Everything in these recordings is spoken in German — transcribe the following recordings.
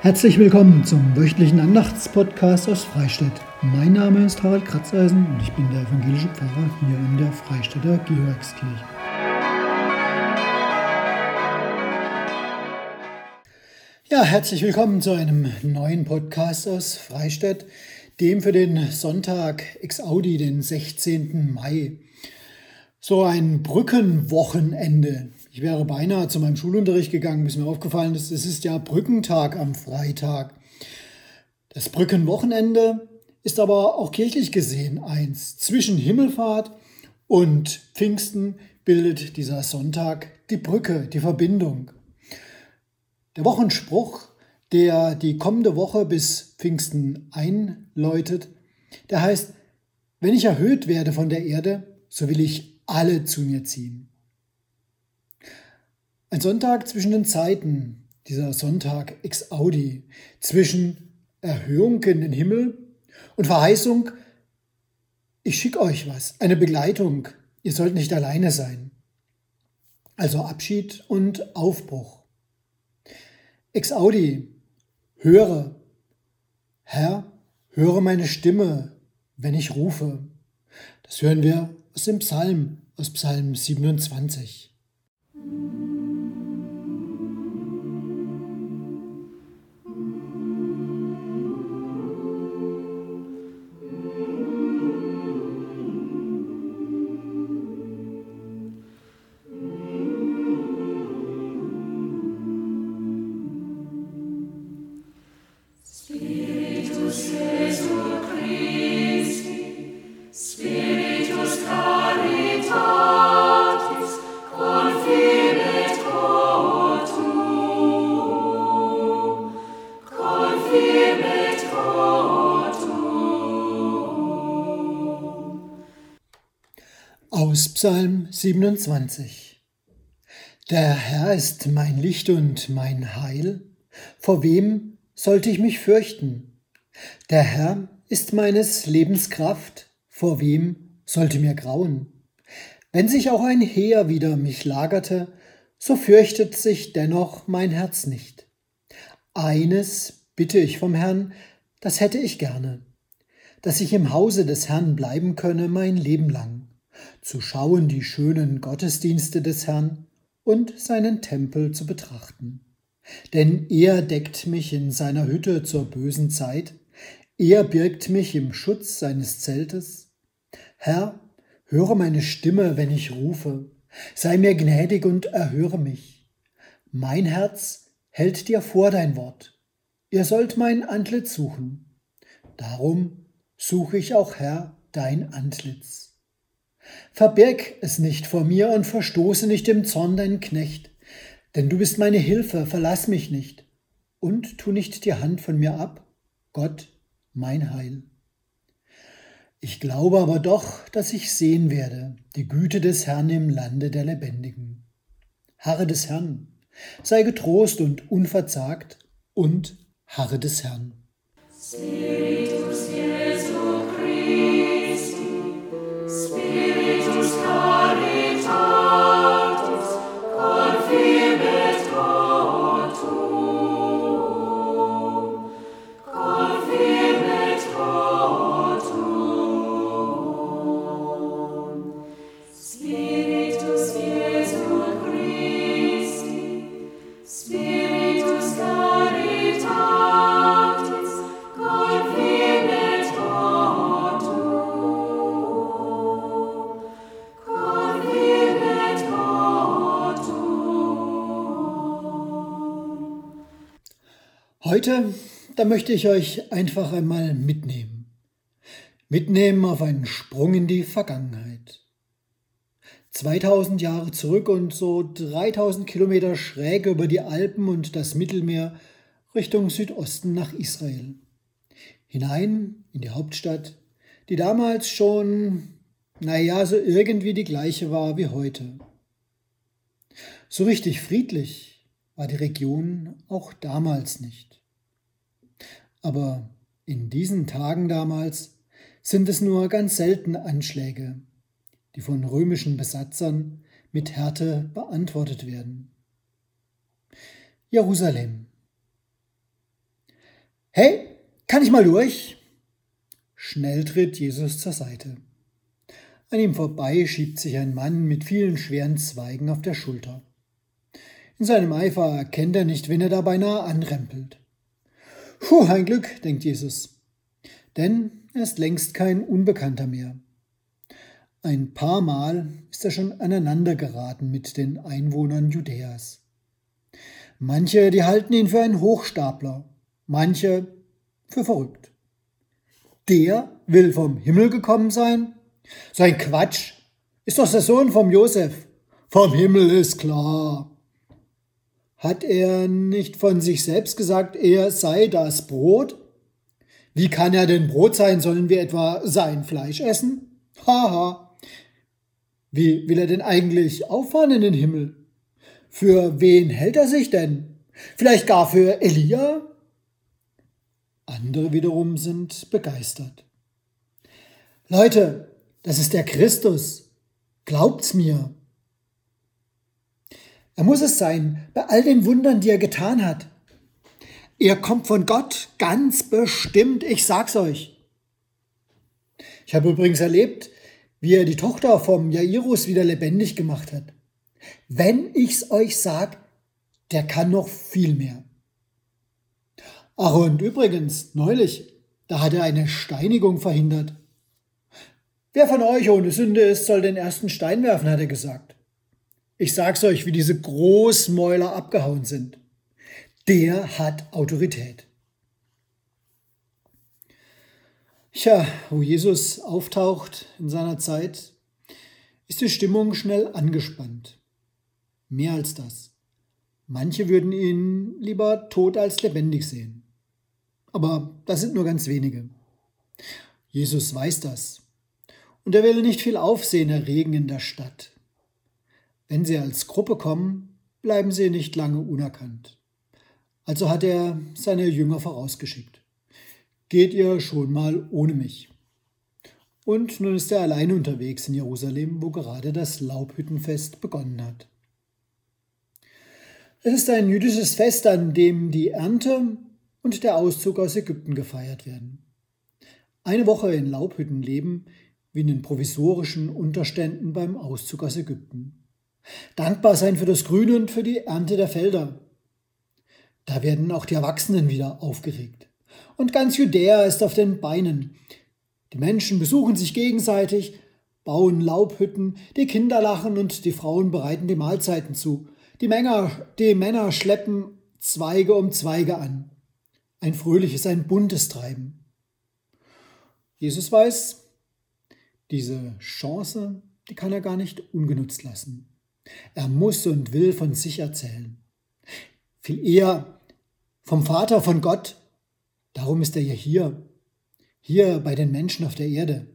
Herzlich willkommen zum wöchentlichen Andachtspodcast aus Freistadt. Mein Name ist Harald Kratzeisen und ich bin der evangelische Pfarrer hier in der Freistädter Georgskirche. Ja, herzlich willkommen zu einem neuen Podcast aus Freistadt, dem für den Sonntag Ex Audi, den 16. Mai. So ein Brückenwochenende. Ich wäre beinahe zu meinem Schulunterricht gegangen, bis mir aufgefallen ist, es ist ja Brückentag am Freitag. Das Brückenwochenende ist aber auch kirchlich gesehen eins. Zwischen Himmelfahrt und Pfingsten bildet dieser Sonntag die Brücke, die Verbindung. Der Wochenspruch, der die kommende Woche bis Pfingsten einläutet, der heißt, wenn ich erhöht werde von der Erde, so will ich alle zu mir ziehen. Ein Sonntag zwischen den Zeiten, dieser Sonntag ex Audi, zwischen Erhöhung in den Himmel und Verheißung, ich schicke euch was, eine Begleitung, ihr sollt nicht alleine sein. Also Abschied und Aufbruch. Ex Audi, höre, Herr, höre meine Stimme, wenn ich rufe. Das hören wir aus dem Psalm, aus Psalm 27. Psalm 27 Der Herr ist mein Licht und mein Heil, vor wem sollte ich mich fürchten? Der Herr ist meines Lebens Kraft, vor wem sollte mir grauen? Wenn sich auch ein Heer wider mich lagerte, so fürchtet sich dennoch mein Herz nicht. Eines bitte ich vom Herrn, das hätte ich gerne, dass ich im Hause des Herrn bleiben könne mein Leben lang zu schauen die schönen Gottesdienste des Herrn und seinen Tempel zu betrachten. Denn er deckt mich in seiner Hütte zur bösen Zeit, er birgt mich im Schutz seines Zeltes. Herr, höre meine Stimme, wenn ich rufe, sei mir gnädig und erhöre mich. Mein Herz hält dir vor dein Wort, ihr sollt mein Antlitz suchen. Darum suche ich auch, Herr, dein Antlitz. Verbirg es nicht vor mir und verstoße nicht im Zorn deinen Knecht, denn du bist meine Hilfe, verlass mich nicht und tu nicht die Hand von mir ab, Gott, mein Heil. Ich glaube aber doch, dass ich sehen werde die Güte des Herrn im Lande der Lebendigen. Harre des Herrn, sei getrost und unverzagt und harre des Herrn. Spiritus Heute, da möchte ich euch einfach einmal mitnehmen. Mitnehmen auf einen Sprung in die Vergangenheit. 2000 Jahre zurück und so 3000 Kilometer schräg über die Alpen und das Mittelmeer Richtung Südosten nach Israel. Hinein in die Hauptstadt, die damals schon, naja, so irgendwie die gleiche war wie heute. So richtig friedlich war die Region auch damals nicht. Aber in diesen Tagen damals sind es nur ganz selten Anschläge, die von römischen Besatzern mit Härte beantwortet werden. Jerusalem. Hey, kann ich mal durch? Schnell tritt Jesus zur Seite. An ihm vorbei schiebt sich ein Mann mit vielen schweren Zweigen auf der Schulter. In seinem Eifer erkennt er nicht, wen er da beinahe anrempelt. Puh, ein Glück, denkt Jesus. Denn er ist längst kein Unbekannter mehr. Ein paar Mal ist er schon aneinander geraten mit den Einwohnern Judäas. Manche, die halten ihn für einen Hochstapler, manche für verrückt. Der will vom Himmel gekommen sein? So ein Quatsch. Ist doch der Sohn vom Josef. Vom Himmel ist klar. Hat er nicht von sich selbst gesagt, er sei das Brot? Wie kann er denn Brot sein? Sollen wir etwa sein Fleisch essen? Haha. Wie will er denn eigentlich auffahren in den Himmel? Für wen hält er sich denn? Vielleicht gar für Elia? Andere wiederum sind begeistert. Leute, das ist der Christus. Glaubt's mir. Er muss es sein, bei all den Wundern, die er getan hat. Er kommt von Gott, ganz bestimmt, ich sag's euch. Ich habe übrigens erlebt, wie er die Tochter vom Jairus wieder lebendig gemacht hat. Wenn ich's euch sag, der kann noch viel mehr. Ach und übrigens, neulich, da hat er eine Steinigung verhindert. Wer von euch ohne Sünde ist, soll den ersten Stein werfen, hat er gesagt. Ich sag's euch, wie diese Großmäuler abgehauen sind. Der hat Autorität. Tja, wo Jesus auftaucht in seiner Zeit, ist die Stimmung schnell angespannt. Mehr als das. Manche würden ihn lieber tot als lebendig sehen. Aber das sind nur ganz wenige. Jesus weiß das. Und er will nicht viel Aufsehen erregen in der Stadt. Wenn sie als Gruppe kommen, bleiben sie nicht lange unerkannt. Also hat er seine Jünger vorausgeschickt. Geht ihr schon mal ohne mich. Und nun ist er allein unterwegs in Jerusalem, wo gerade das Laubhüttenfest begonnen hat. Es ist ein jüdisches Fest, an dem die Ernte und der Auszug aus Ägypten gefeiert werden. Eine Woche in Laubhütten leben, wie in den provisorischen Unterständen beim Auszug aus Ägypten. Dankbar sein für das Grüne und für die Ernte der Felder. Da werden auch die Erwachsenen wieder aufgeregt. Und ganz Judäa ist auf den Beinen. Die Menschen besuchen sich gegenseitig, bauen Laubhütten, die Kinder lachen und die Frauen bereiten die Mahlzeiten zu. Die Männer, die Männer schleppen Zweige um Zweige an ein fröhliches, ein buntes Treiben. Jesus weiß, diese Chance, die kann er gar nicht ungenutzt lassen. Er muss und will von sich erzählen. Viel eher vom Vater, von Gott. Darum ist er ja hier, hier bei den Menschen auf der Erde.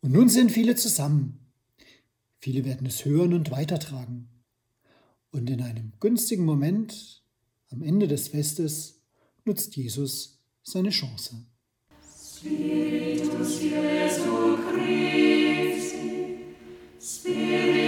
Und nun sind viele zusammen. Viele werden es hören und weitertragen. Und in einem günstigen Moment, am Ende des Festes, nutzt Jesus seine Chance. Spiritus Jesu Christi, Spiritus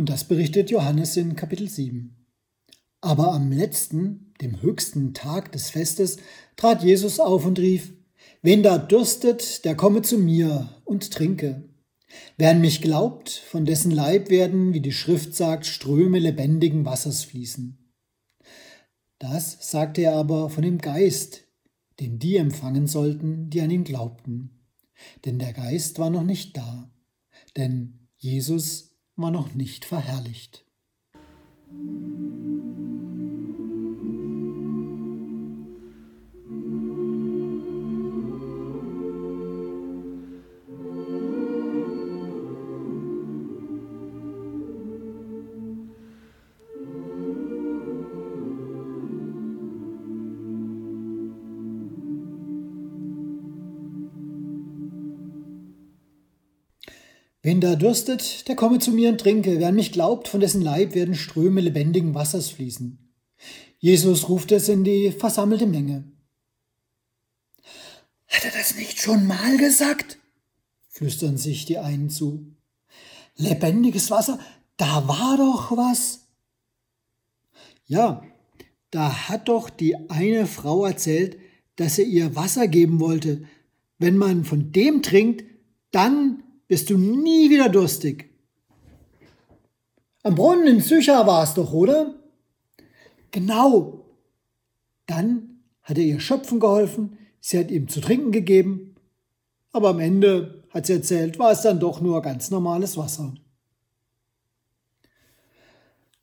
Und das berichtet Johannes in Kapitel 7. Aber am letzten, dem höchsten Tag des Festes, trat Jesus auf und rief, Wen da dürstet, der komme zu mir und trinke. Wer an mich glaubt, von dessen Leib werden, wie die Schrift sagt, Ströme lebendigen Wassers fließen. Das sagte er aber von dem Geist, den die empfangen sollten, die an ihn glaubten. Denn der Geist war noch nicht da, denn Jesus war noch nicht verherrlicht. Wen da dürstet, der komme zu mir und trinke. Wer an mich glaubt, von dessen Leib werden Ströme lebendigen Wassers fließen. Jesus ruft es in die versammelte Menge. Hat er das nicht schon mal gesagt? flüstern sich die einen zu. Lebendiges Wasser, da war doch was. Ja, da hat doch die eine Frau erzählt, dass er ihr Wasser geben wollte. Wenn man von dem trinkt, dann bist du nie wieder durstig. Am Brunnen in Sychar war es doch, oder? Genau. Dann hat er ihr Schöpfen geholfen, sie hat ihm zu trinken gegeben, aber am Ende, hat sie erzählt, war es dann doch nur ganz normales Wasser.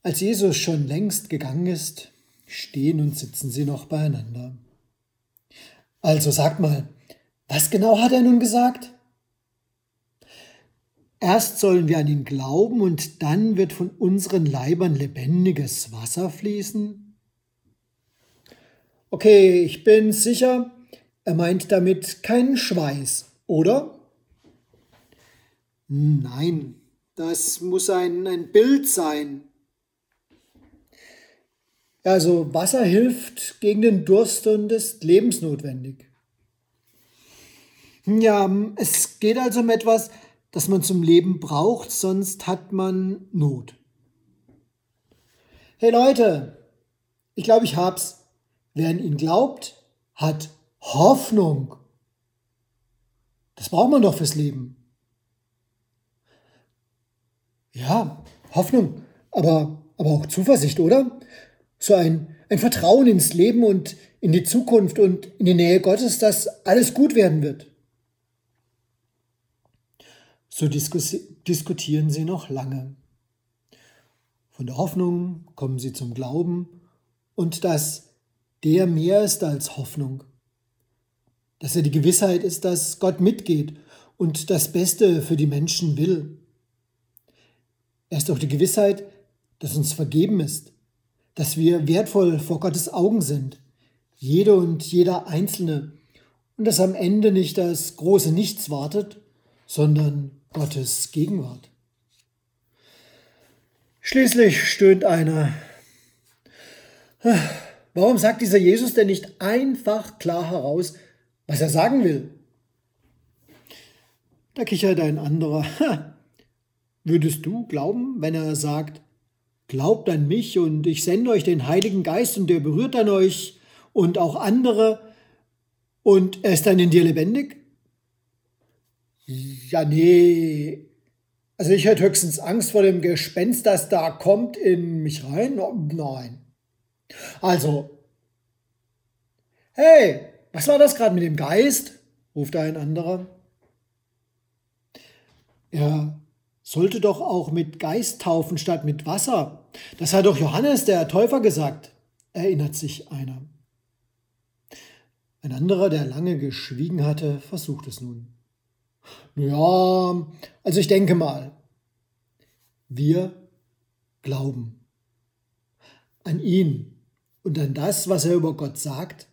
Als Jesus schon längst gegangen ist, stehen und sitzen sie noch beieinander. Also sag mal, was genau hat er nun gesagt? Erst sollen wir an ihn glauben und dann wird von unseren Leibern lebendiges Wasser fließen? Okay, ich bin sicher, er meint damit keinen Schweiß, oder? Nein, das muss ein, ein Bild sein. Also Wasser hilft gegen den Durst und ist lebensnotwendig. Ja, es geht also um etwas, das man zum Leben braucht, sonst hat man Not. Hey Leute, ich glaube, ich hab's. Wer an ihn glaubt, hat Hoffnung. Das braucht man doch fürs Leben. Ja, Hoffnung, aber, aber auch Zuversicht, oder? So ein, ein Vertrauen ins Leben und in die Zukunft und in die Nähe Gottes, dass alles gut werden wird. So diskutieren sie noch lange. Von der Hoffnung kommen sie zum Glauben und dass der mehr ist als Hoffnung. Dass er die Gewissheit ist, dass Gott mitgeht und das Beste für die Menschen will. Er ist auch die Gewissheit, dass uns vergeben ist, dass wir wertvoll vor Gottes Augen sind, jede und jeder Einzelne, und dass am Ende nicht das große Nichts wartet, sondern Gottes Gegenwart. Schließlich stöhnt einer. Warum sagt dieser Jesus denn nicht einfach klar heraus, was er sagen will? Da kichert ein anderer. Würdest du glauben, wenn er sagt, glaubt an mich und ich sende euch den Heiligen Geist und der berührt an euch und auch andere und er ist dann in dir lebendig? Ja, nee. Also ich hätte höchstens Angst vor dem Gespenst, das da kommt in mich rein. Oh, nein. Also. Hey, was war das gerade mit dem Geist? ruft ein anderer. Er sollte doch auch mit Geist taufen statt mit Wasser. Das hat doch Johannes der Täufer gesagt, erinnert sich einer. Ein anderer, der lange geschwiegen hatte, versucht es nun. Ja, also ich denke mal, wir glauben an ihn und an das, was er über Gott sagt.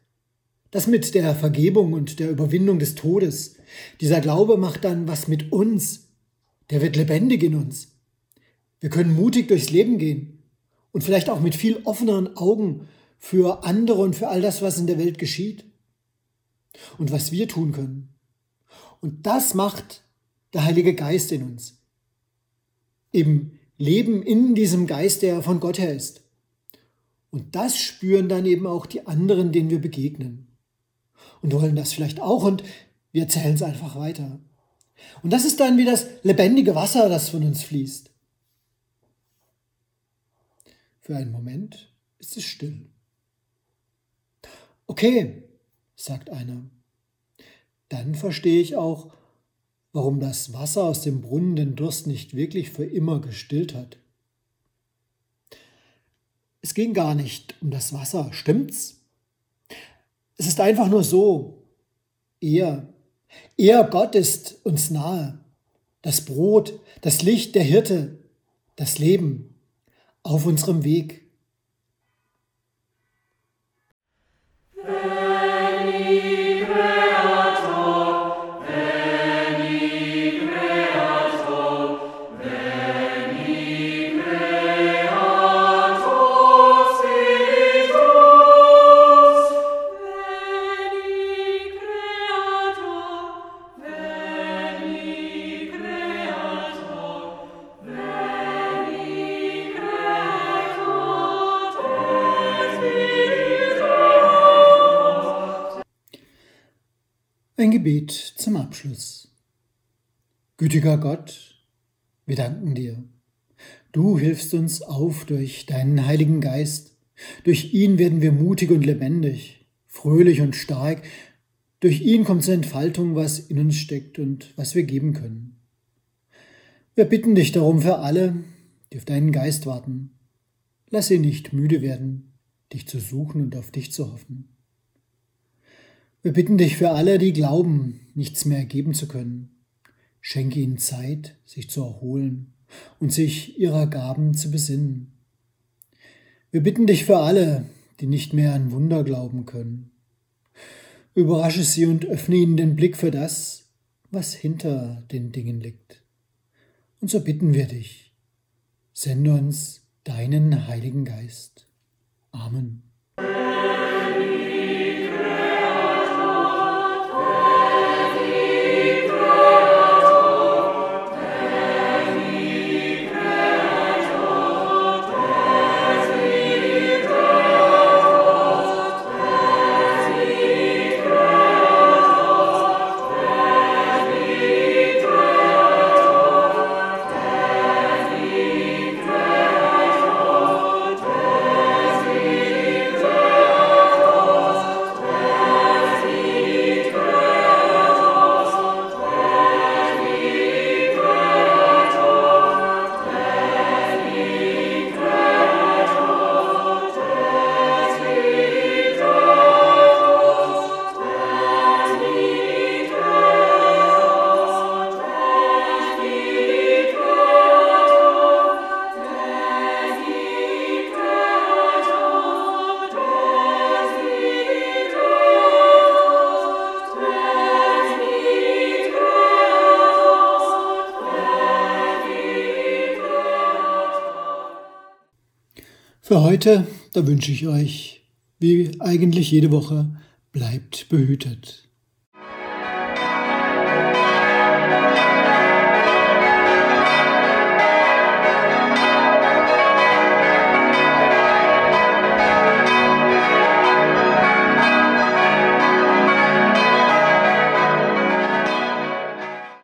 Das mit der Vergebung und der Überwindung des Todes. Dieser Glaube macht dann was mit uns. Der wird lebendig in uns. Wir können mutig durchs Leben gehen und vielleicht auch mit viel offeneren Augen für andere und für all das, was in der Welt geschieht und was wir tun können. Und das macht der Heilige Geist in uns. Eben Leben in diesem Geist, der von Gott her ist. Und das spüren dann eben auch die anderen, denen wir begegnen. Und wollen das vielleicht auch und wir erzählen es einfach weiter. Und das ist dann wie das lebendige Wasser, das von uns fließt. Für einen Moment ist es still. Okay, sagt einer dann verstehe ich auch, warum das Wasser aus dem Brunnen den Durst nicht wirklich für immer gestillt hat. Es ging gar nicht um das Wasser, stimmt's? Es ist einfach nur so, er, er Gott ist uns nahe, das Brot, das Licht, der Hirte, das Leben auf unserem Weg. Gebet zum Abschluss. Gütiger Gott, wir danken dir. Du hilfst uns auf durch deinen Heiligen Geist. Durch ihn werden wir mutig und lebendig, fröhlich und stark. Durch ihn kommt zur Entfaltung, was in uns steckt und was wir geben können. Wir bitten dich darum für alle, die auf deinen Geist warten. Lass sie nicht müde werden, dich zu suchen und auf dich zu hoffen. Wir bitten dich für alle, die glauben, nichts mehr geben zu können. Schenke ihnen Zeit, sich zu erholen und sich ihrer Gaben zu besinnen. Wir bitten dich für alle, die nicht mehr an Wunder glauben können. Überrasche sie und öffne ihnen den Blick für das, was hinter den Dingen liegt. Und so bitten wir dich, sende uns deinen Heiligen Geist. Amen. Für heute, da wünsche ich euch, wie eigentlich jede Woche, bleibt behütet.